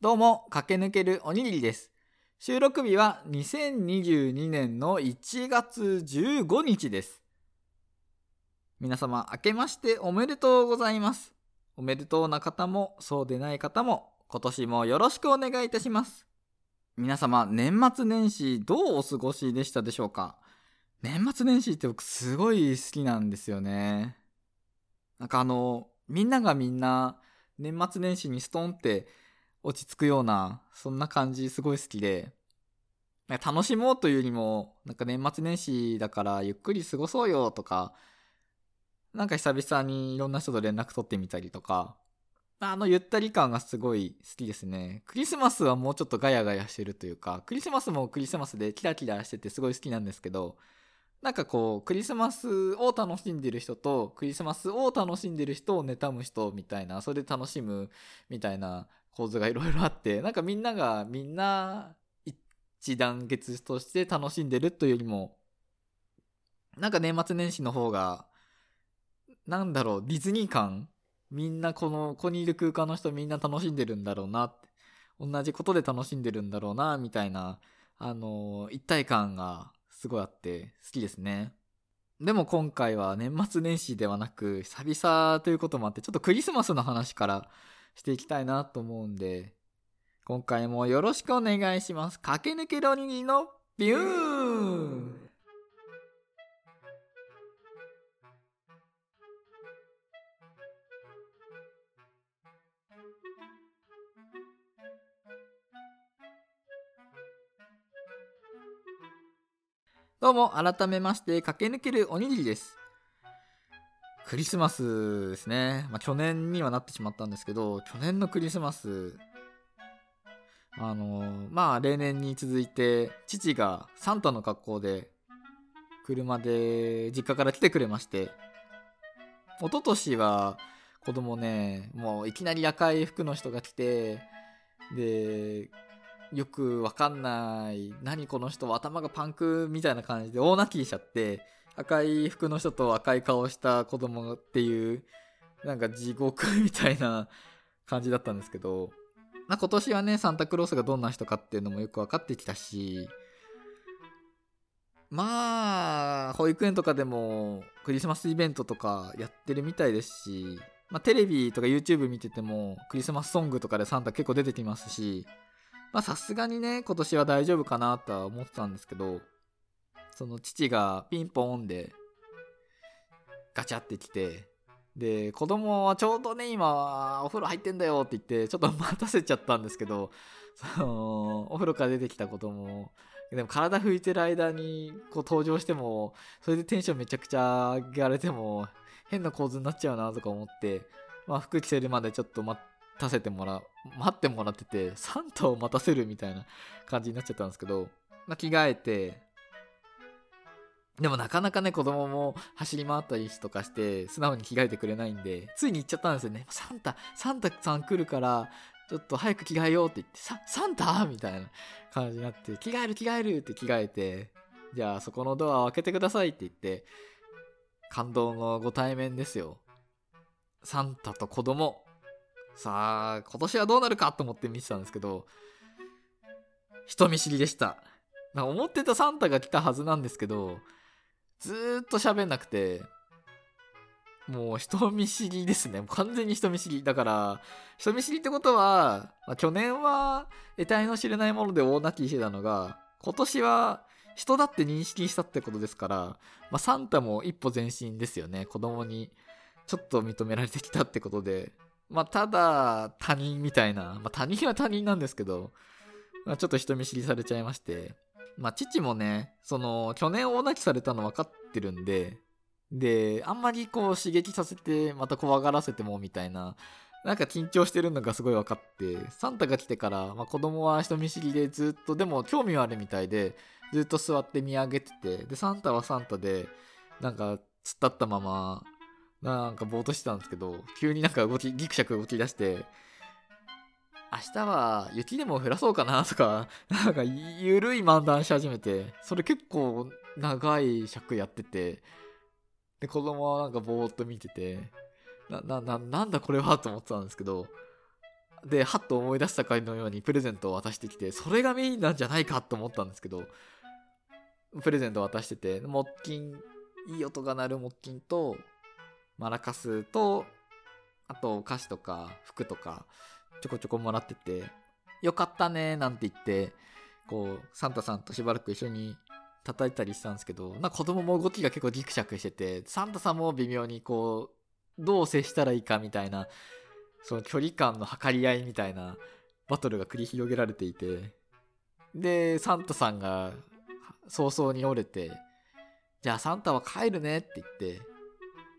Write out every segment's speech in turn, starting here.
どうも、駆け抜けるおにぎりです。収録日は2022年の1月15日です。皆様、明けましておめでとうございます。おめでとうな方も、そうでない方も、今年もよろしくお願いいたします。皆様、年末年始どうお過ごしでしたでしょうか？年末年始って僕すごい好きなんですよね。なんかあの、みんながみんな年末年始にストンって落ち着くような、そんな感じすごい好きで、楽しもうというよりも、なんか年末年始だからゆっくり過ごそうよとか、なんか久々にいろんな人と連絡取ってみたりとか、あのゆったり感がすごい好きですね。クリスマスはもうちょっとガヤガヤしてるというか、クリスマスもクリスマスでキラキラしててすごい好きなんですけど、なんかこう、クリスマスを楽しんでる人と、クリスマスを楽しんでる人を妬む人みたいな、それで楽しむみたいな構図がいろいろあって、なんかみんながみんな一団結として楽しんでるというよりも、なんか年末年始の方が、なんだろう、ディズニー感みんなこの、ここにいる空間の人みんな楽しんでるんだろうな、同じことで楽しんでるんだろうな、みたいな、あの、一体感がすごいあって好きですね。でも今回は年末年始ではなく久々ということもあってちょっとクリスマスの話からしていきたいなと思うんで今回もよろしくお願いします。駆け抜けるおにぎりのビューンどうも、改めまして、駆け抜けるおにぎりです。クリスマスですね。まあ、去年にはなってしまったんですけど、去年のクリスマス、あのまあ、例年に続いて、父がサンタの格好で、車で実家から来てくれまして、一昨年は子供ね、もういきなり赤い服の人が来て、で、よくわかんない、何この人頭がパンクみたいな感じで大泣きしちゃって、赤い服の人と赤い顔した子供っていう、なんか地獄みたいな 感じだったんですけど、まあ、今年はね、サンタクロースがどんな人かっていうのもよく分かってきたし、まあ、保育園とかでもクリスマスイベントとかやってるみたいですし、まあ、テレビとか YouTube 見ててもクリスマスソングとかでサンタ結構出てきますし、まあさすがにね、今年は大丈夫かなとは思ってたんですけど、その父がピンポーンでガチャってきて、で、子供はちょうどね、今、お風呂入ってんだよって言って、ちょっと待たせちゃったんですけど、その、お風呂から出てきた子供、でも体拭いてる間にこう登場しても、それでテンションめちゃくちゃ上げられても、変な構図になっちゃうなとか思って、まあ服着せるまでちょっと待たせてもら、待ってもらってて、サンタを待たせるみたいな感じになっちゃったんですけど、まあ、着替えて、でもなかなかね、子供も走り回ったりとかして、素直に着替えてくれないんで、ついに行っちゃったんですよね。サンタ、サンタさん来るから、ちょっと早く着替えようって言って、ササンタ？みたいな感じになって、着替える着替えるって着替えて、じゃあそこのドアを開けてくださいって言って、感動のご対面ですよ。サンタと子供。さあ、今年はどうなるか？と思って見てたんですけど、人見知りでした。思ってたサンタが来たはずなんですけど、ずーっと喋んなくて、もう人見知りですね。完全に人見知り。だから、人見知りってことは、まあ、去年は得体の知れないもので大泣きしてたのが、今年は人だって認識したってことですから、まあ、サンタも一歩前進ですよね。子供にちょっと認められてきたってことで。まあ、ただ、他人みたいな。まあ、他人は他人なんですけど、まあ、ちょっと人見知りされちゃいまして。まあ、父もね、その、去年大泣きされたの分かってるんで、で、あんまりこう刺激させて、また怖がらせてもみたいな、なんか緊張してるのがすごい分かって、サンタが来てから、まあ、子供は人見知りでずっと、でも興味はあるみたいで、ずっと座って見上げてて、で、サンタはサンタで、なんか、突っ立ったまま、なんかぼーっとしてたんですけど、急になんか動き、ギクシャク動き出して、明日は雪でも降らそうかなとか、なんかゆるい漫談し始めて、それ結構長い尺やってて、で、子供はなんかぼーっと見てて、な、な、な、なんだこれはと思ってたんですけど、ではっと思い出したかのようにプレゼントを渡してきてそれがメインなんじゃないかと思ったんですけどプレゼントを渡してて木琴いい音が鳴る木琴とマラカスとあとお菓子とか服とかちょこちょこもらっててよかったねなんて言ってこうサンタさんとしばらく一緒に叩いたりしたんですけどな子供も動きが結構ギクシャクしててサンタさんも微妙にこうどう接したらいいかみたいなその距離感の測り合いみたいなバトルが繰り広げられていてでサンタさんが早々に折れてじゃあサンタは帰るねって言って、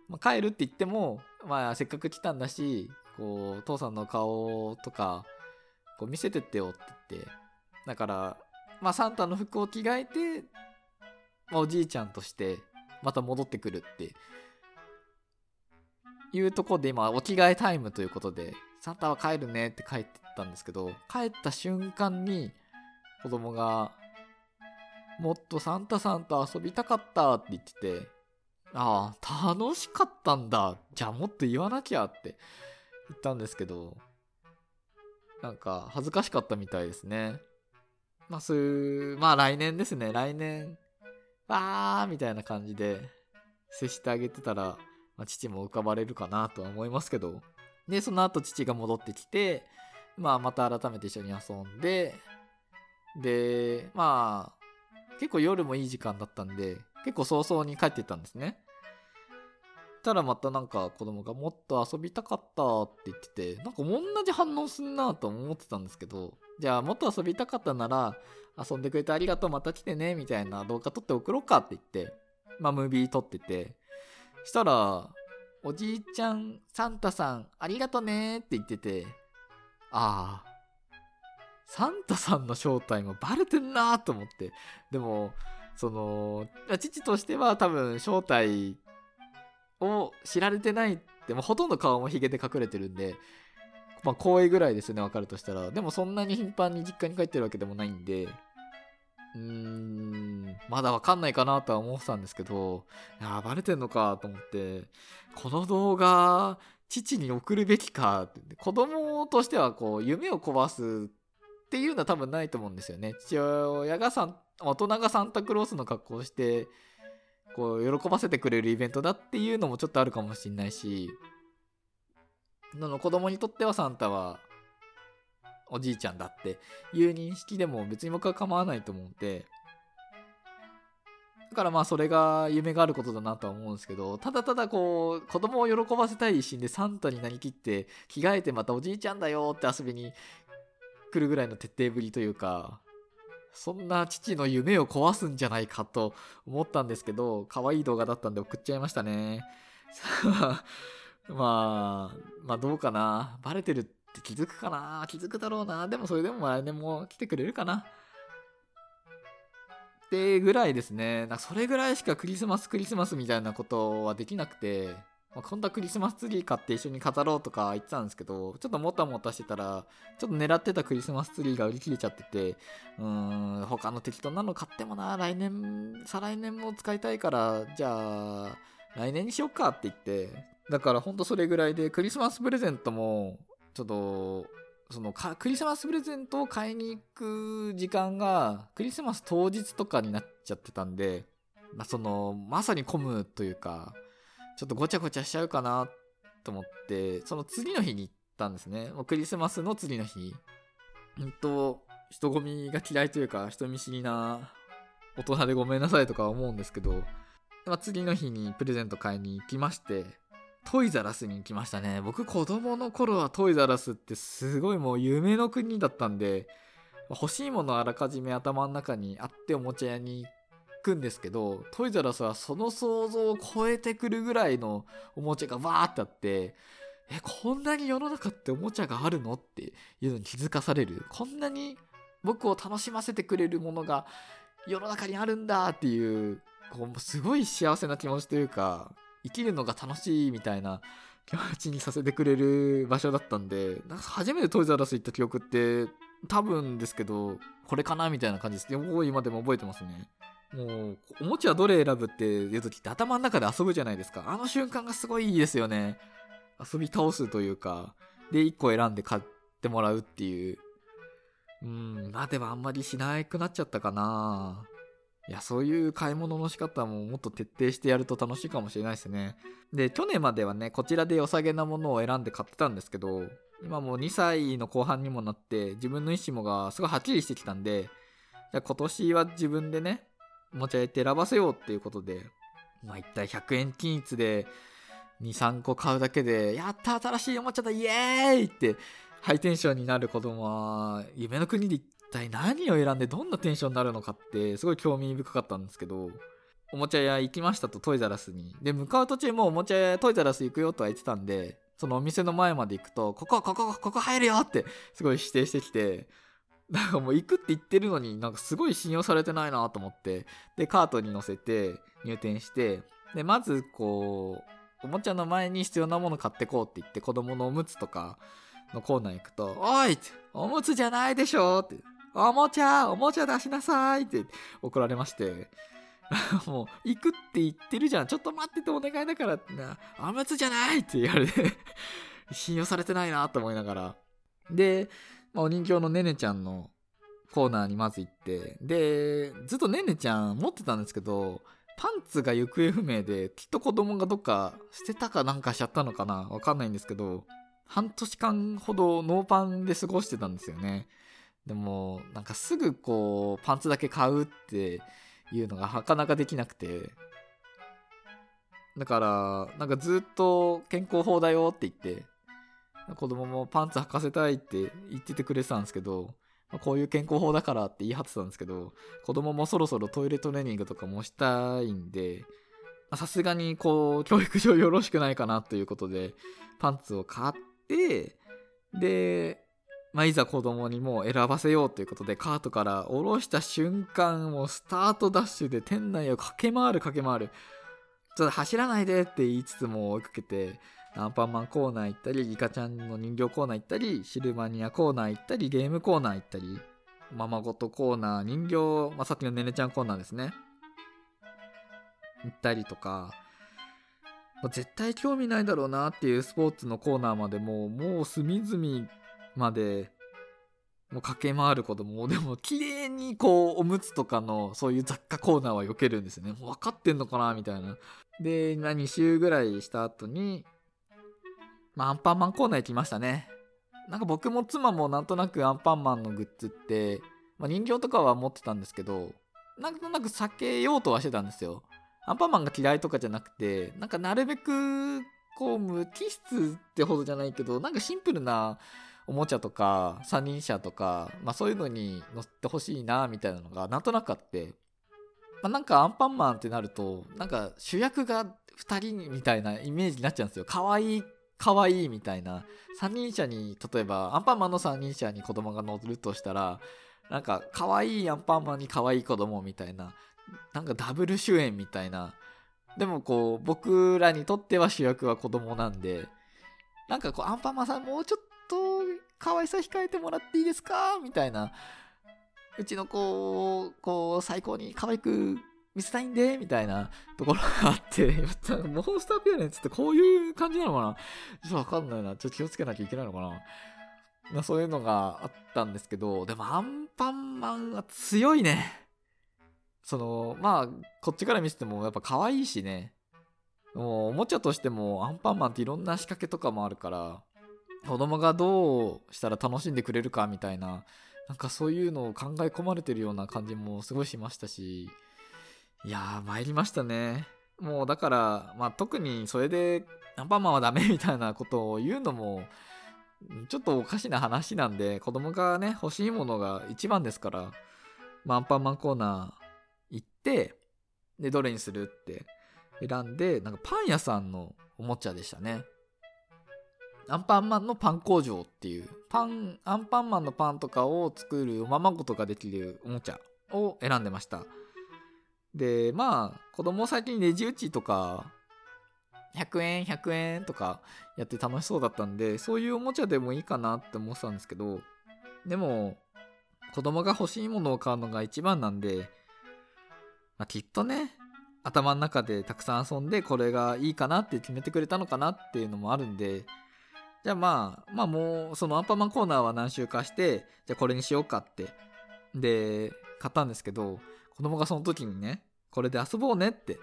まあ、帰るって言ってもまあせっかく来たんだしこう父さんの顔とかこう見せてってよって言ってだからまあサンタの服を着替えて、まあ、おじいちゃんとしてまた戻ってくるっていうとこで今お着替えタイムということでサンタは帰るねって帰ってたんですけど帰った瞬間に子供がもっとサンタさんと遊びたかったって言っててああ楽しかったんだ。じゃあもっと言わなきゃって。言ったんですけどなんか恥ずかしかったみたいですね。まあそういうまあ来年ですね。来年わーみたいな感じで接してあげてたら、まあ、父も浮かばれるかなとは思いますけど。でその後父が戻ってきてまあまた改めて一緒に遊んででまあ結構夜もいい時間だったんで結構早々に帰ってったんですね。たらまたなんか子供がもっと遊びたかったって言っててなんか同じ反応すんなと思ってたんですけどじゃあもっと遊びたかったなら遊んでくれてありがとうまた来てねみたいな動画撮って送ろうかって言ってまあムービー撮っててしたらおじいちゃんサンタさんありがとねって言っててああサンタさんの正体もバレてんなと思ってでもその父としては多分正体を知られてないってもうほとんど顔もヒゲで隠れてるんでまあ光栄ぐらいですよね分かるとしたら。でもそんなに頻繁に実家に帰ってるわけでもないんでうーんまだ分かんないかなとは思ってたんですけどいやバレてんのかと思ってこの動画父に送るべきかって子供としてはこう夢を壊すっていうのは多分ないと思うんですよね。父親がさん大人がサンタクロースの格好をしてこう喜ばせてくれるイベントだっていうのもちょっとあるかもしんないしなの子供にとってはサンタはおじいちゃんだっていう認識でも別に僕は構わないと思うんでだからまあそれが夢があることだなとは思うんですけどただただこう子供を喜ばせたい一心でサンタになりきって着替えてまたおじいちゃんだよって遊びに来るぐらいの徹底ぶりというかそんな父の夢を壊すんじゃないかと思ったんですけど可愛い動画だったんで送っちゃいましたね。まあまあどうかな。バレてるって気づくかな。気づくだろうな。でもそれでも来年も来てくれるかな。ってぐらいですね。なんかそれぐらいしかクリスマスクリスマスみたいなことはできなくて。まあ、今度はクリスマスツリー買って一緒に飾ろうとか言ってたんですけど、ちょっともたもたしてたら、ちょっと狙ってたクリスマスツリーが売り切れちゃってて、うーん、他の適当なの買ってもな、来年、再来年も使いたいから、じゃあ、来年にしよっかって言って、だからほんとそれぐらいで、クリスマスプレゼントも、ちょっと、そのクリスマスプレゼントを買いに行く時間がクリスマス当日とかになっちゃってたんで、まあ、そのまさに混むというかちょっとごちゃごちゃしちゃうかなと思って、その次の日に行ったんですね。もうクリスマスの次の日。うんと、人混みが嫌いというか、人見知りな大人でごめんなさいとか思うんですけど、まあ、次の日にプレゼント買いに行きまして、トイザラスに行きましたね。僕子供の頃はトイザラスってすごいもう夢の国だったんで、欲しいものあらかじめ頭の中にあっておもちゃ屋に行くんですけどトイザラスはその想像を超えてくるぐらいのおもちゃがわーってあってえこんなに世の中っておもちゃがあるのっていうのに気づかされる。こんなに僕を楽しませてくれるものが世の中にあるんだっていうこうすごい幸せな気持ちというか生きるのが楽しいみたいな気持ちにさせてくれる場所だったんでなんか初めてトイザラス行った記憶って多分ですけどこれかなみたいな感じです。もう今でも覚えてますね。もう、おもちゃどれ選ぶっていう時って頭の中で遊ぶじゃないですか。あの瞬間がすごいいいですよね。遊び倒すというか、で、1個選んで買ってもらうっていう。うん、まあでもあんまりしなくなっちゃったかな。いや、そういう買い物の仕方ももっと徹底してやると楽しいかもしれないですね。で、去年まではね、こちらで良さげなものを選んで買ってたんですけど、今もう2歳の後半にもなって、自分の意思もがすごいはっきりしてきたんで、じゃあ今年は自分でね、おもちゃ屋って選ばせようっていうことで、まあ一体100円均一で2、3個買うだけで、やった新しいおもちゃだイエーイってハイテンションになる子供は、夢の国で一体何を選んでどんなテンションになるのかってすごい興味深かったんですけど、おもちゃ屋行きましたとトイザラスに。で、向かう途中もおもちゃ屋トイザラス行くよとは言ってたんで、そのお店の前まで行くと、ここ、ここ、ここ入るよってすごい指定してきて、なんかもう行くって言ってるのになんかすごい信用されてないなと思って、で、カートに乗せて入店して、で、まずこう、おもちゃの前に必要なもの買ってこうって言って子供のおむつとかのコーナー行くと、おいおむつじゃないでしょって、おもちゃおもちゃ出しなさいって怒られまして、もう、行くって言ってるじゃん。ちょっと待っててお願いだからってな、おむつじゃないって言われて 信用されてないなと思いながら。で、まあ、お人形のねねちゃんのコーナーにまず行って、で、ずっとねねちゃん持ってたんですけど、パンツが行方不明で、きっと子供がどっか捨てたかなんかしちゃったのかなわかんないんですけど、半年間ほどノーパンで過ごしてたんですよね。でも、なんかすぐこう、パンツだけ買うっていうのがなかなかできなくて、だから、なんかずっと健康法だよって言って、子供もパンツ履かせたいって言っててくれてたんですけど、こういう健康法だからって言い張ってたんですけど、子供もそろそろトイレトレーニングとかもしたいんで、さすがにこう、教育上よろしくないかなということで、パンツを買って、で、まあ、いざ子供にもう選ばせようということで、カートから下ろした瞬間、もうスタートダッシュで店内を駆け回る駆け回る。ちょっと走らないでって言いつつも追いかけて、アンパンマンコーナー行ったり、リカちゃんの人形コーナー行ったり、シルバニアコーナー行ったり、ゲームコーナー行ったり、ままごとコーナー、人形、まあ、さっきのねねちゃんコーナーですね。行ったりとか、絶対興味ないだろうなっていうスポーツのコーナーまでももう隅々までもう駆け回ることもでも綺麗にこうおむつとかのそういう雑貨コーナーは避けるんですよねもう分かってんのかなみたいなで2週ぐらいした後にまあ、アンパンマンコーナー行きましたね。なんか僕も妻もなんとなくアンパンマンのグッズって、まあ、人形とかは持ってたんですけど、なんとなく避けようとはしてたんですよ。アンパンマンが嫌いとかじゃなくて、なんかなるべく、こう、無機質ってほどじゃないけど、なんかシンプルなおもちゃとか、三輪車とか、まあそういうのに乗ってほしいな、みたいなのがなんとなくあって、まあ、なんかアンパンマンってなると、なんか主役が2人みたいなイメージになっちゃうんですよ。可愛い可愛いみたいな三輪車に例えばアンパンマンの三輪車に子供が乗るとしたらなんか可愛いアンパンマンに可愛い子供みたいななんかダブル主演みたいな。でもこう僕らにとっては主役は子供なんでなんかこうアンパンマンさんもうちょっと可愛さ控えてもらっていいですかみたいな。うちの子をこう最高に可愛く見せたいんで、みたいなところがあって、モンスターペアレンツってこういう感じなのかな？ちょっとわかんないな。ちょっと気をつけなきゃいけないのかな？まあ、そういうのがあったんですけど、でもアンパンマンは強いね。その、まあ、こっちから見せてもやっぱ可愛いしね。もうおもちゃとしてもアンパンマンっていろんな仕掛けとかもあるから、子供がどうしたら楽しんでくれるかみたいな、なんかそういうのを考え込まれてるような感じもすごいしましたし、いやー、参りましたね。もうだから、まあ特にそれでアンパンマンはダメみたいなことを言うのも、ちょっとおかしな話なんで、子供がね、欲しいものが一番ですから、まあ、アンパンマンコーナー行って、で、どれにするって選んで、なんかパン屋さんのおもちゃでしたね。アンパンマンのパン工場っていう、パン、アンパンマンのパンとかを作るおままごとができるおもちゃを選んでました。で、まあ、子供最近レジ打ちとか、100円、100円とかやって楽しそうだったんで、そういうおもちゃでもいいかなって思ってたんですけど、でも、子供が欲しいものを買うのが一番なんで、まあ、きっとね、頭の中でたくさん遊んでこれがいいかなって決めてくれたのかなっていうのもあるんで、じゃあまあまあもうそのアンパンマンコーナーは何周かしてじゃあこれにしようかってで買ったんですけど子供がその時にねこれで遊ぼうねって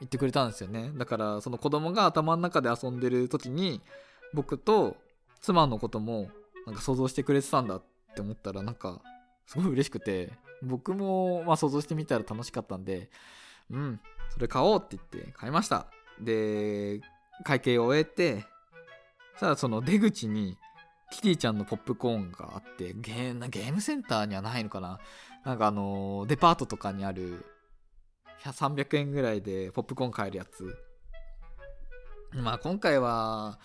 言ってくれたんですよね。だからその子供が頭の中で遊んでる時に僕と妻のこともなんか想像してくれてたんだって思ったらなんかすごい嬉しくて僕もまあ想像してみたら楽しかったんでうんそれ買おうって言って買いました。で会計を終えてただその出口にキティちゃんのポップコーンがあってゲームセンターにはないのかな？なんかあのデパートとかにある300円ぐらいでポップコーン買えるやつ。まあ今回は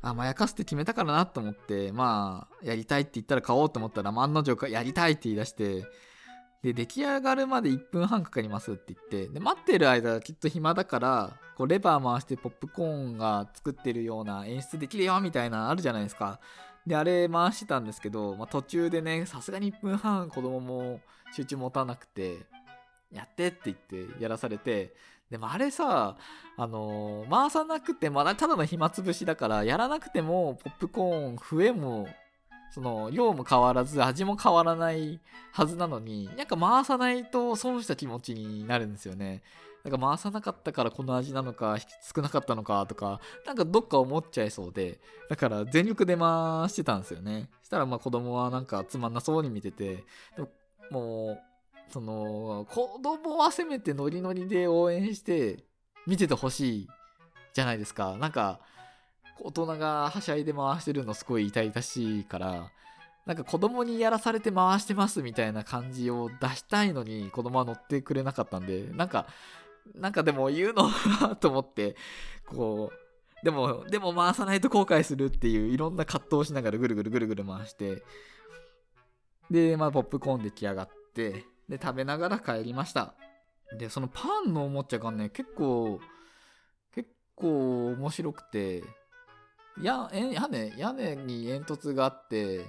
甘やかすって決めたからなと思ってまあやりたいって言ったら買おうと思ったら案の定やりたいって言い出してで出来上がるまで1分半かかりますって言ってで待ってる間きっと暇だからこうレバー回してポップコーンが作ってるような演出できるよみたいなあるじゃないですか。であれ回してたんですけど、まあ、途中でねさすがに1分半子供も集中持たなくてやってって言ってやらされてでもあれさあのー、回さなくてもただの暇つぶしだからやらなくてもポップコーン増えもその量も変わらず味も変わらないはずなのになんか回さないと損した気持ちになるんですよね。なんか回さなかったからこの味なのか少なかったのかとかなんかどっか思っちゃいそうでだから全力で回してたんですよね。したらまあ子供はなんかつまんなそうに見ててでもうその子供はせめてノリノリで応援して見ててほしいじゃないですか。なんか大人がはしゃいで回してるのすごい痛々しいからなんか子供にやらされて回してますみたいな感じを出したいのに子供は乗ってくれなかったんでなんかなんかでも言うのと思ってこうでもでも回さないと後悔するっていういろんな葛藤をしながらぐるぐるぐるぐる回してでまあポップコーン出来上がってで食べながら帰りました。でそのパンのおもちゃがね結構結構面白くてや屋根屋根に煙突があって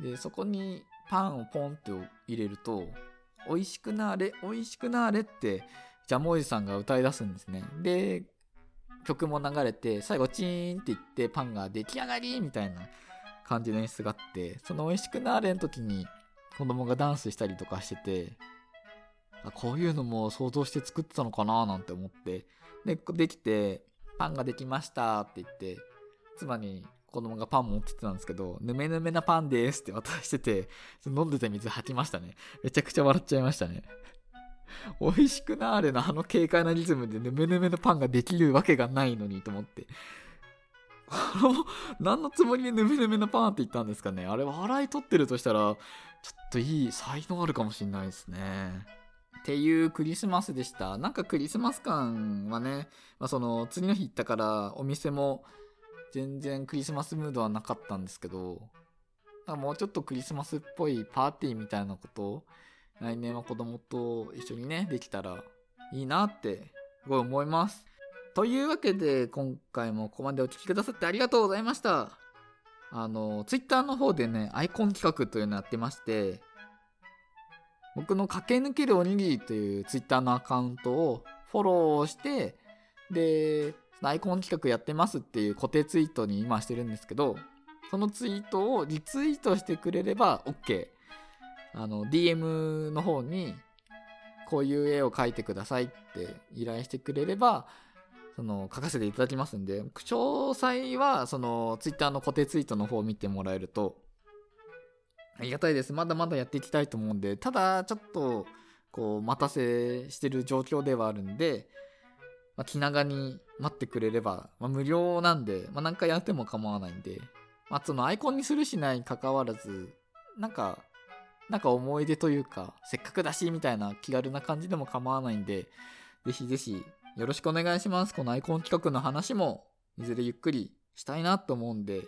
でそこにパンをポンって入れると「美味しくなれ美味しくなれ」ってジャムおじさんが歌い出すんですねで曲も流れて最後チーンって言ってパンが出来上がりみたいな感じの演出があってその美味しくなれの時に子供がダンスしたりとかしててあこういうのも想像して作ってたのかななんて思ってでできてパンができましたって言って妻に子供がパン持ってってたんですけど、ぬめぬめなパンですって渡してて、飲んでた水吐きましたね。めちゃくちゃ笑っちゃいましたね。美味しくなーれのあの軽快なリズムでぬめぬめのパンができるわけがないのにと思って。あの何のつもりでぬめぬめのパンって言ったんですかねあれ笑い取ってるとしたら、ちょっといい才能あるかもしんないですね。っていうクリスマスでした。なんかクリスマス感はね、まあ、その次の日行ったからお店も全然クリスマスムードはなかったんですけど、もうちょっとクリスマスっぽいパーティーみたいなこと来年は子供と一緒にね、できたらいいなってすごい思います。というわけで今回もここまでお聴きくださってありがとうございました。あの、ツイッターの方でね、アイコン企画というのやってまして、僕の駆け抜けるおにぎりというツイッターのアカウントをフォローして、で、アイコン企画やってますっていう固定ツイートに今してるんですけど、そのツイートをリツイートしてくれれば OK。あの、DM の方に、こういう絵を描いてくださいって依頼してくれれば、その、書かせていただきますんで、詳細は、その、Twitter の固定ツイートの方を見てもらえると、ありがたいです。まだまだやっていきたいと思うんで、ただ、ちょっと、こう、待たせしてる状況ではあるんで、まあ、気長に待ってくれれば、まあ、無料なんで、まあ、何回やっても構わないんで、まあ、そのアイコンにするしないかかわらず、なんか、なんか思い出というか、せっかくだし、みたいな気軽な感じでも構わないんで、ぜひぜひよろしくお願いします。このアイコン企画の話も、いずれゆっくりしたいなと思うんで、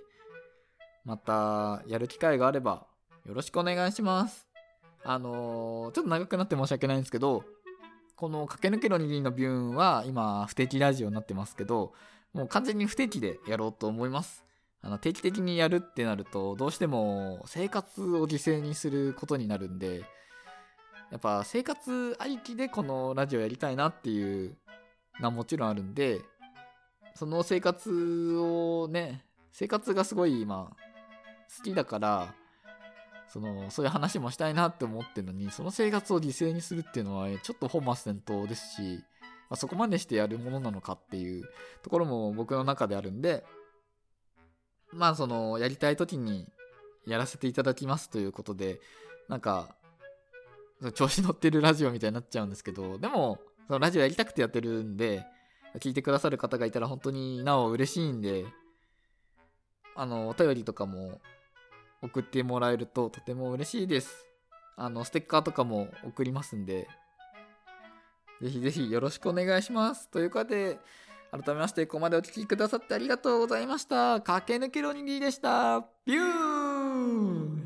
またやる機会があれば、よろしくお願いします。あのー、ちょっと長くなって申し訳ないんですけど、この駆け抜けの握りのビューンは今不定期ラジオになってますけど、もう完全に不定期でやろうと思います。あの定期的にやるってなると、どうしても生活を犠牲にすることになるんで、やっぱ生活ありきでこのラジオやりたいなっていうのはもちろんあるんで、その生活をね、生活がすごい今好きだからそのそういう話もしたいなって思ってるのにその生活を犠牲にするっていうのはちょっと本末転倒ですし、まあ、そこまでしてやるものなのかっていうところも僕の中であるんでまあそのやりたい時にやらせていただきますということでなんか調子乗ってるラジオみたいになっちゃうんですけどでもそのラジオやりたくてやってるんで聞いてくださる方がいたら本当になお嬉しいんであのお便りとかも送ってもらえるととても嬉しいです。あのステッカーとかも送りますんでぜひぜひよろしくお願いします。ということで改めまして、ここまでお聴きくださってありがとうございました。駆け抜けるおにぎりでした。ビュー